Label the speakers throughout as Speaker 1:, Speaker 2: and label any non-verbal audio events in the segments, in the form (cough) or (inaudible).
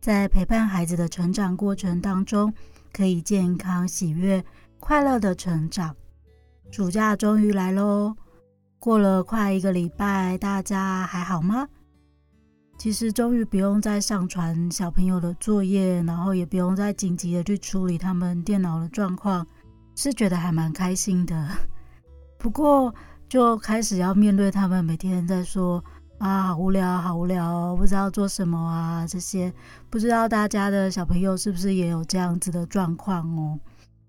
Speaker 1: 在陪伴孩子的成长过程当中，可以健康、喜悦、快乐的成长。暑假终于来喽，过了快一个礼拜，大家还好吗？其实终于不用再上传小朋友的作业，然后也不用再紧急的去处理他们电脑的状况，是觉得还蛮开心的。(laughs) 不过，就开始要面对他们每天在说啊，好无聊，好无聊哦，不知道做什么啊，这些不知道大家的小朋友是不是也有这样子的状况哦？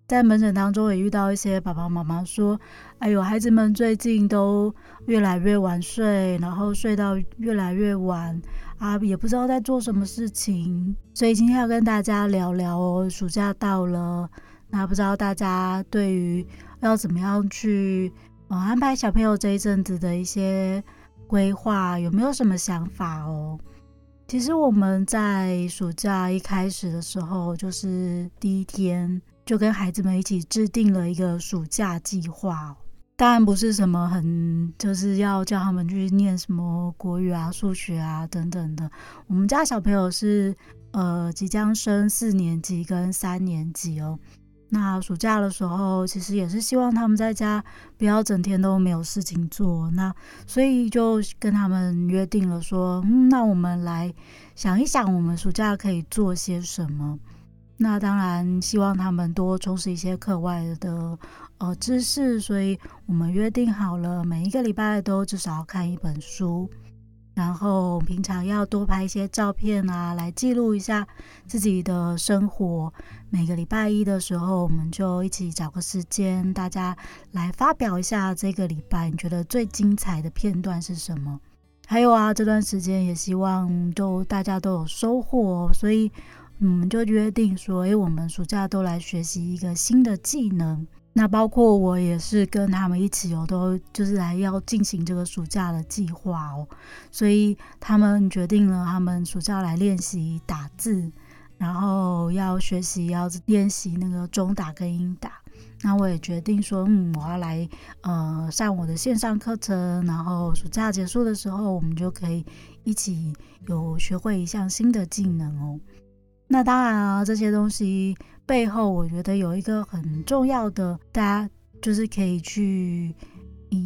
Speaker 1: 在门诊当中也遇到一些爸爸妈妈说，哎呦，孩子们最近都越来越晚睡，然后睡到越来越晚啊，也不知道在做什么事情，所以今天要跟大家聊聊哦，暑假到了，那不知道大家对于要怎么样去。安排小朋友这一阵子的一些规划，有没有什么想法哦？其实我们在暑假一开始的时候，就是第一天就跟孩子们一起制定了一个暑假计划。当然不是什么很，就是要叫他们去念什么国语啊、数学啊等等的。我们家小朋友是呃即将升四年级跟三年级哦。那暑假的时候，其实也是希望他们在家不要整天都没有事情做。那所以就跟他们约定了说，嗯，那我们来想一想，我们暑假可以做些什么。那当然希望他们多充实一些课外的呃知识，所以我们约定好了，每一个礼拜都至少要看一本书。然后平常要多拍一些照片啊，来记录一下自己的生活。每个礼拜一的时候，我们就一起找个时间，大家来发表一下这个礼拜你觉得最精彩的片段是什么？还有啊，这段时间也希望都大家都有收获，所以我们就约定说，诶，我们暑假都来学习一个新的技能。那包括我也是跟他们一起哦，都就是来要进行这个暑假的计划哦，所以他们决定了，他们暑假来练习打字，然后要学习要练习那个中打跟英打。那我也决定说，嗯，我要来呃上我的线上课程，然后暑假结束的时候，我们就可以一起有学会一项新的技能哦。那当然啊，这些东西背后，我觉得有一个很重要的，大家就是可以去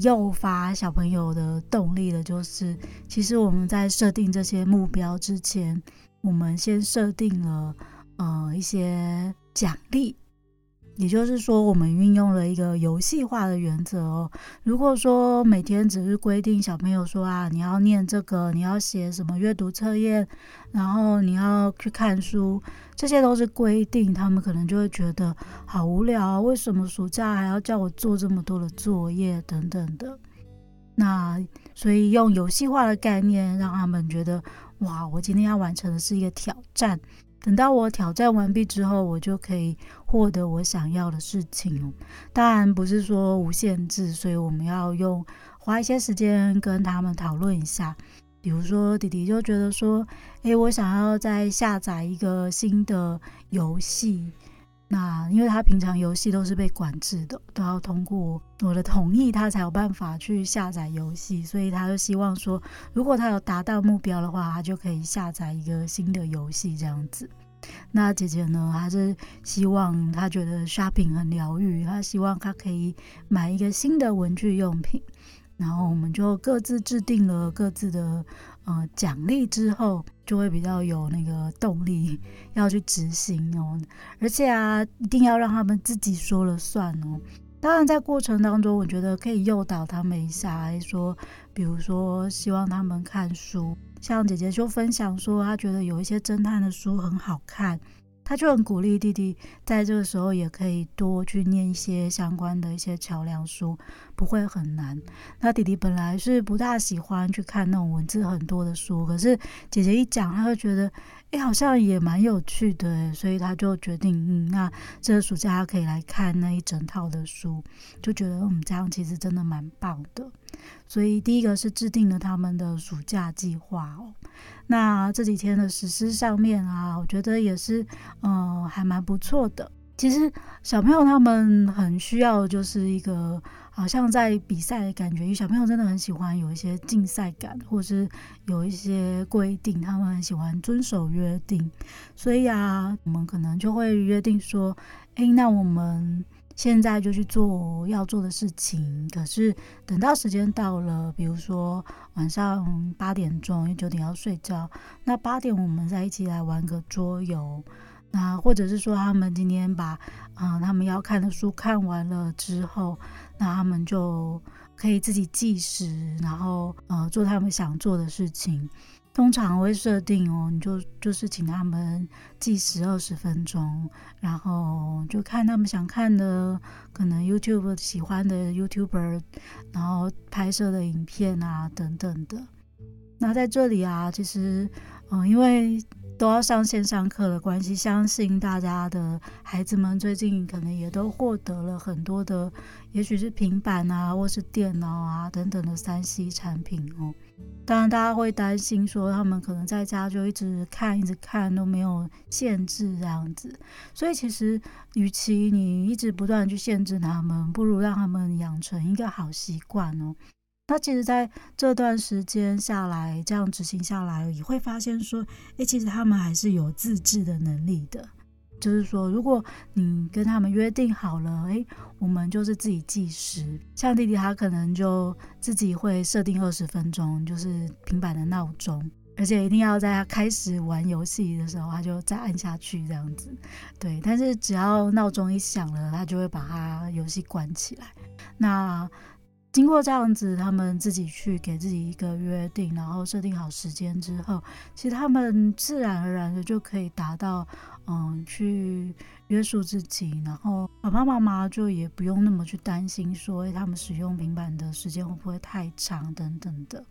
Speaker 1: 诱发小朋友的动力的，就是其实我们在设定这些目标之前，我们先设定了呃一些奖励。也就是说，我们运用了一个游戏化的原则哦。如果说每天只是规定小朋友说啊，你要念这个，你要写什么阅读测验，然后你要去看书，这些都是规定，他们可能就会觉得好无聊啊。为什么暑假还要叫我做这么多的作业等等的？那所以用游戏化的概念，让他们觉得哇，我今天要完成的是一个挑战。等到我挑战完毕之后，我就可以获得我想要的事情。当然不是说无限制，所以我们要用花一些时间跟他们讨论一下。比如说，弟弟就觉得说：“诶，我想要再下载一个新的游戏。”那因为他平常游戏都是被管制的，都要通过我的同意，他才有办法去下载游戏，所以他就希望说，如果他有达到目标的话，他就可以下载一个新的游戏这样子。那姐姐呢，还是希望他觉得 shopping 很疗愈，他希望他可以买一个新的文具用品。然后我们就各自制定了各自的呃奖励之后，就会比较有那个动力要去执行哦。而且啊，一定要让他们自己说了算哦。当然，在过程当中，我觉得可以诱导他们一下，来说，比如说希望他们看书，像姐姐就分享说，她觉得有一些侦探的书很好看。她就很鼓励弟弟在这个时候也可以多去念一些相关的一些桥梁书，不会很难。那弟弟本来是不大喜欢去看那种文字很多的书，可是姐姐一讲，他会觉得，哎，好像也蛮有趣的，所以他就决定，嗯，那这个暑假他可以来看那一整套的书，就觉得嗯，这样其实真的蛮棒的。所以第一个是制定了他们的暑假计划哦。那这几天的实施上面啊，我觉得也是，嗯，还蛮不错的。其实小朋友他们很需要就是一个。好像在比赛的感觉，因为小朋友真的很喜欢有一些竞赛感，或是有一些规定，他们很喜欢遵守约定。所以啊，我们可能就会约定说，诶，那我们现在就去做要做的事情。可是等到时间到了，比如说晚上八点钟，因为九点要睡觉，那八点我们再一起来玩个桌游。那或者是说，他们今天把嗯、呃、他们要看的书看完了之后，那他们就可以自己计时，然后呃做他们想做的事情。通常会设定哦，你就就是请他们计时二十分钟，然后就看他们想看的，可能 YouTube 喜欢的 YouTuber，然后拍摄的影片啊等等的。那在这里啊，其实嗯、因为。都要上线上课的关系，相信大家的孩子们最近可能也都获得了很多的，也许是平板啊，或是电脑啊等等的三 C 产品哦。当然，大家会担心说他们可能在家就一直看，一直看都没有限制这样子。所以，其实与其你一直不断去限制他们，不如让他们养成一个好习惯哦。那其实，在这段时间下来，这样执行下来，也会发现说，诶，其实他们还是有自制的能力的。就是说，如果你跟他们约定好了，诶，我们就是自己计时。像弟弟，他可能就自己会设定二十分钟，就是平板的闹钟，而且一定要在他开始玩游戏的时候，他就再按下去这样子。对，但是只要闹钟一响了，他就会把他游戏关起来。那经过这样子，他们自己去给自己一个约定，然后设定好时间之后，其实他们自然而然的就可以达到，嗯，去约束自己，然后爸爸妈妈就也不用那么去担心说，哎，他们使用平板的时间会不会太长等等的。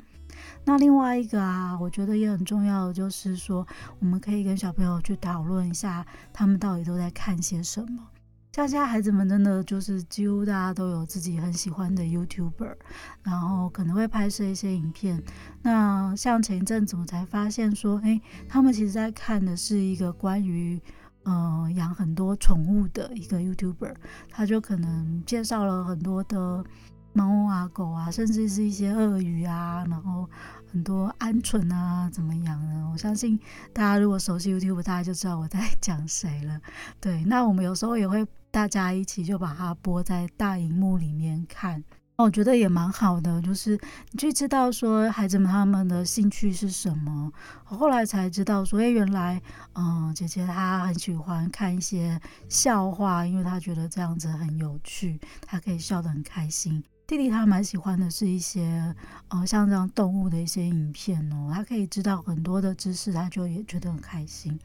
Speaker 1: 那另外一个啊，我觉得也很重要的就是说，我们可以跟小朋友去讨论一下，他们到底都在看些什么。像现在孩子们真的就是几乎大家都有自己很喜欢的 YouTuber，然后可能会拍摄一些影片。那像前一阵子我才发现说，诶，他们其实在看的是一个关于呃养很多宠物的一个 YouTuber，他就可能介绍了很多的猫啊、狗啊，甚至是一些鳄鱼啊，然后很多鹌鹑啊怎么样呢？我相信大家如果熟悉 YouTube，大家就知道我在 (laughs) 讲谁了。对，那我们有时候也会。大家一起就把它播在大荧幕里面看，我觉得也蛮好的。就是你去知道说孩子们他们的兴趣是什么，我后来才知道说，哎，原来，嗯，姐姐她很喜欢看一些笑话，因为她觉得这样子很有趣，她可以笑得很开心。弟弟他蛮喜欢的是一些，呃，像这样动物的一些影片哦，他可以知道很多的知识，他就也觉得很开心。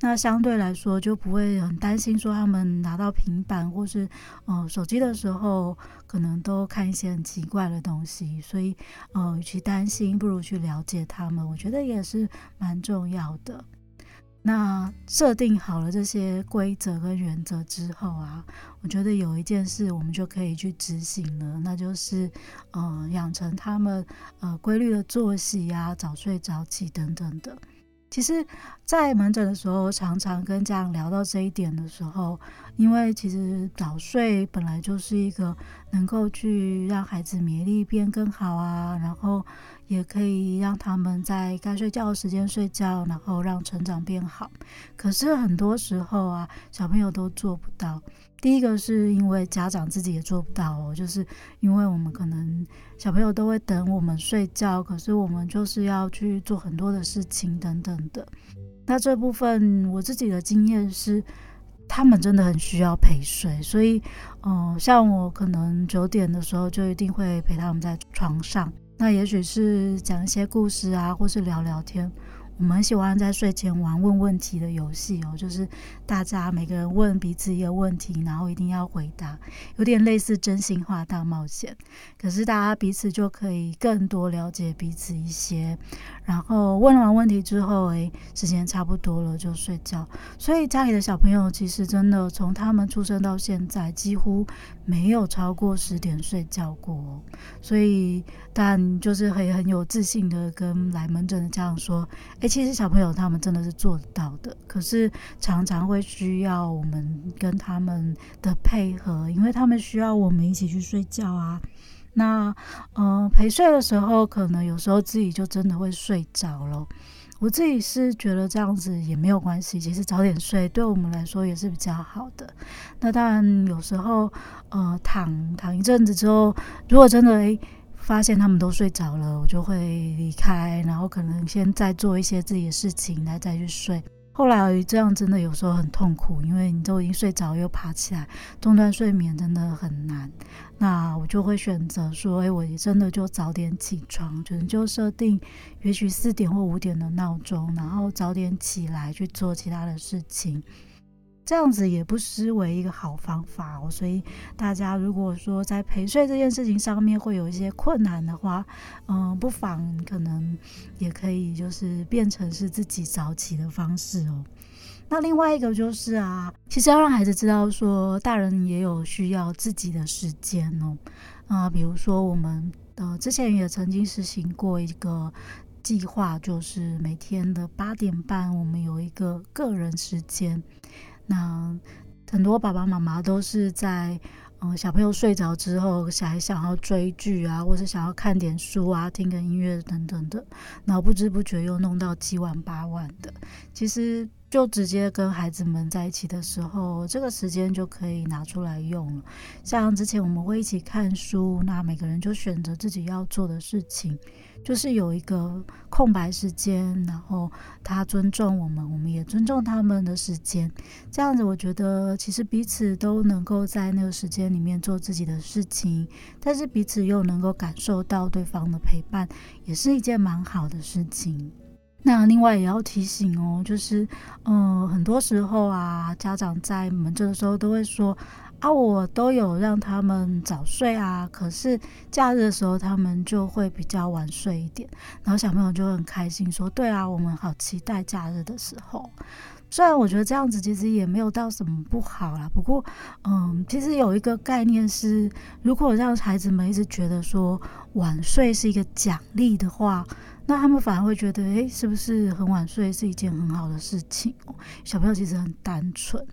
Speaker 1: 那相对来说就不会很担心说他们拿到平板或是呃手机的时候，可能都看一些很奇怪的东西。所以呃，与其担心，不如去了解他们，我觉得也是蛮重要的。那设定好了这些规则跟原则之后啊，我觉得有一件事我们就可以去执行了，那就是，呃，养成他们呃规律的作息呀，早睡早起等等的。其实，在门诊的时候，常常跟家长聊到这一点的时候，因为其实早睡本来就是一个能够去让孩子免疫力变更好啊，然后。也可以让他们在该睡觉的时间睡觉，然后让成长变好。可是很多时候啊，小朋友都做不到。第一个是因为家长自己也做不到哦，就是因为我们可能小朋友都会等我们睡觉，可是我们就是要去做很多的事情等等的。那这部分我自己的经验是，他们真的很需要陪睡，所以，嗯、像我可能九点的时候就一定会陪他们在床上。那也许是讲一些故事啊，或是聊聊天。我们很喜欢在睡前玩问问题的游戏哦，就是大家每个人问彼此一个问题，然后一定要回答，有点类似真心话大冒险。可是大家彼此就可以更多了解彼此一些，然后问完问题之后，诶，时间差不多了就睡觉。所以家里的小朋友其实真的从他们出生到现在，几乎没有超过十点睡觉过。所以，但就是很很有自信的跟来门诊的家长说，诶，其实小朋友他们真的是做得到的，可是常常会需要我们跟他们的配合，因为他们需要我们一起去睡觉啊。那，嗯、呃，陪睡的时候，可能有时候自己就真的会睡着了。我自己是觉得这样子也没有关系，其实早点睡对我们来说也是比较好的。那当然，有时候，呃，躺躺一阵子之后，如果真的诶发现他们都睡着了，我就会离开，然后可能先再做一些自己的事情，来再去睡。后来这样真的有时候很痛苦，因为你都已经睡着又爬起来，中断睡眠真的很难。那我就会选择说，哎，我真的就早点起床，可能就设定也许四点或五点的闹钟，然后早点起来去做其他的事情。这样子也不失为一个好方法哦，所以大家如果说在陪睡这件事情上面会有一些困难的话，嗯，不妨可能也可以就是变成是自己早起的方式哦。那另外一个就是啊，其实要让孩子知道说，大人也有需要自己的时间哦。啊，比如说我们呃之前也曾经实行过一个计划，就是每天的八点半，我们有一个个人时间。那很多爸爸妈妈都是在嗯小朋友睡着之后，还想要追剧啊，或是想要看点书啊，听个音乐等等的，然后不知不觉又弄到七万八万的。其实就直接跟孩子们在一起的时候，这个时间就可以拿出来用了。像之前我们会一起看书，那每个人就选择自己要做的事情。就是有一个空白时间，然后他尊重我们，我们也尊重他们的时间。这样子，我觉得其实彼此都能够在那个时间里面做自己的事情，但是彼此又能够感受到对方的陪伴，也是一件蛮好的事情。那另外也要提醒哦，就是嗯，很多时候啊，家长在门诊的时候都会说。啊，我都有让他们早睡啊，可是假日的时候他们就会比较晚睡一点，然后小朋友就很开心说：“对啊，我们好期待假日的时候。”虽然我觉得这样子其实也没有到什么不好啦，不过，嗯，其实有一个概念是，如果让孩子们一直觉得说晚睡是一个奖励的话，那他们反而会觉得，诶，是不是很晚睡是一件很好的事情？小朋友其实很单纯。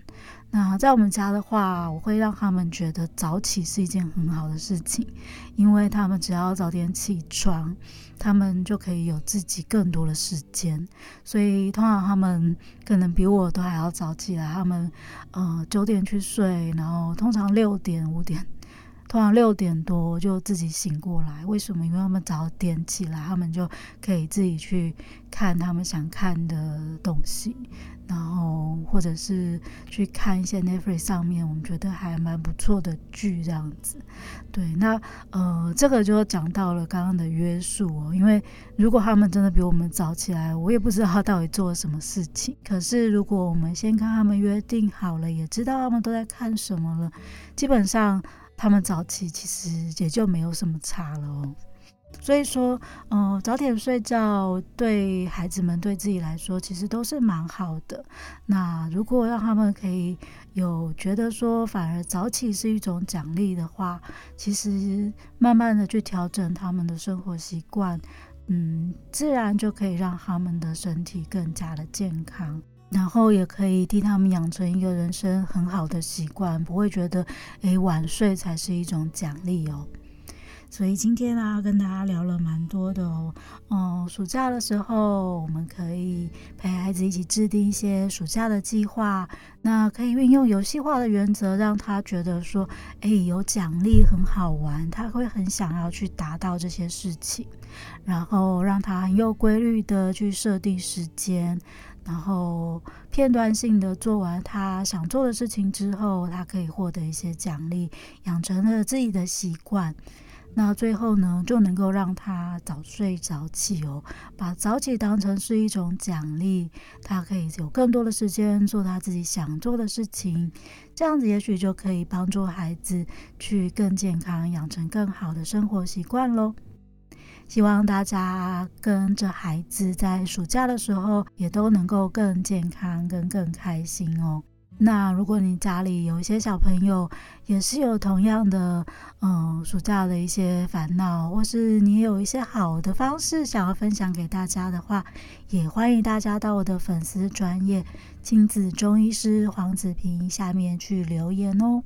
Speaker 1: 那在我们家的话，我会让他们觉得早起是一件很好的事情，因为他们只要早点起床，他们就可以有自己更多的时间。所以通常他们可能比我都还要早起来，他们呃九点去睡，然后通常六点五点，通常六点多就自己醒过来。为什么？因为他们早点起来，他们就可以自己去看他们想看的东西。然后，或者是去看一些 Netflix 上面我们觉得还蛮不错的剧，这样子。对，那呃，这个就讲到了刚刚的约束哦。因为如果他们真的比我们早起来，我也不知道他到底做了什么事情。可是如果我们先跟他们约定好了，也知道他们都在看什么了，基本上他们早起其实也就没有什么差了哦。所以说，嗯、早点睡觉对孩子们对自己来说，其实都是蛮好的。那如果让他们可以有觉得说，反而早起是一种奖励的话，其实慢慢的去调整他们的生活习惯，嗯，自然就可以让他们的身体更加的健康，然后也可以替他们养成一个人生很好的习惯，不会觉得，诶，晚睡才是一种奖励哦。所以今天啊，跟大家聊了蛮多的哦。嗯，暑假的时候，我们可以陪孩子一起制定一些暑假的计划。那可以运用游戏化的原则，让他觉得说，哎，有奖励很好玩，他会很想要去达到这些事情。然后让他很有规律的去设定时间，然后片段性的做完他想做的事情之后，他可以获得一些奖励，养成了自己的习惯。那最后呢，就能够让他早睡早起哦，把早起当成是一种奖励，他可以有更多的时间做他自己想做的事情，这样子也许就可以帮助孩子去更健康，养成更好的生活习惯喽。希望大家跟着孩子在暑假的时候也都能够更健康、跟更开心哦。那如果你家里有一些小朋友，也是有同样的，嗯，暑假的一些烦恼，或是你有一些好的方式想要分享给大家的话，也欢迎大家到我的粉丝专业亲子中医师黄子平下面去留言哦。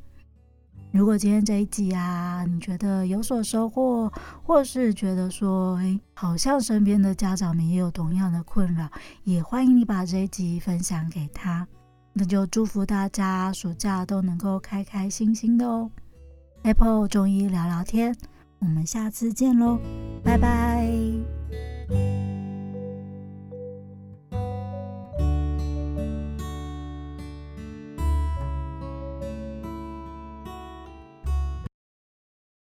Speaker 1: 如果今天这一集啊，你觉得有所收获，或是觉得说，诶，好像身边的家长们也有同样的困扰，也欢迎你把这一集分享给他。那就祝福大家暑假都能够开开心心的哦。Apple 中医聊聊天，我们下次见喽，拜拜。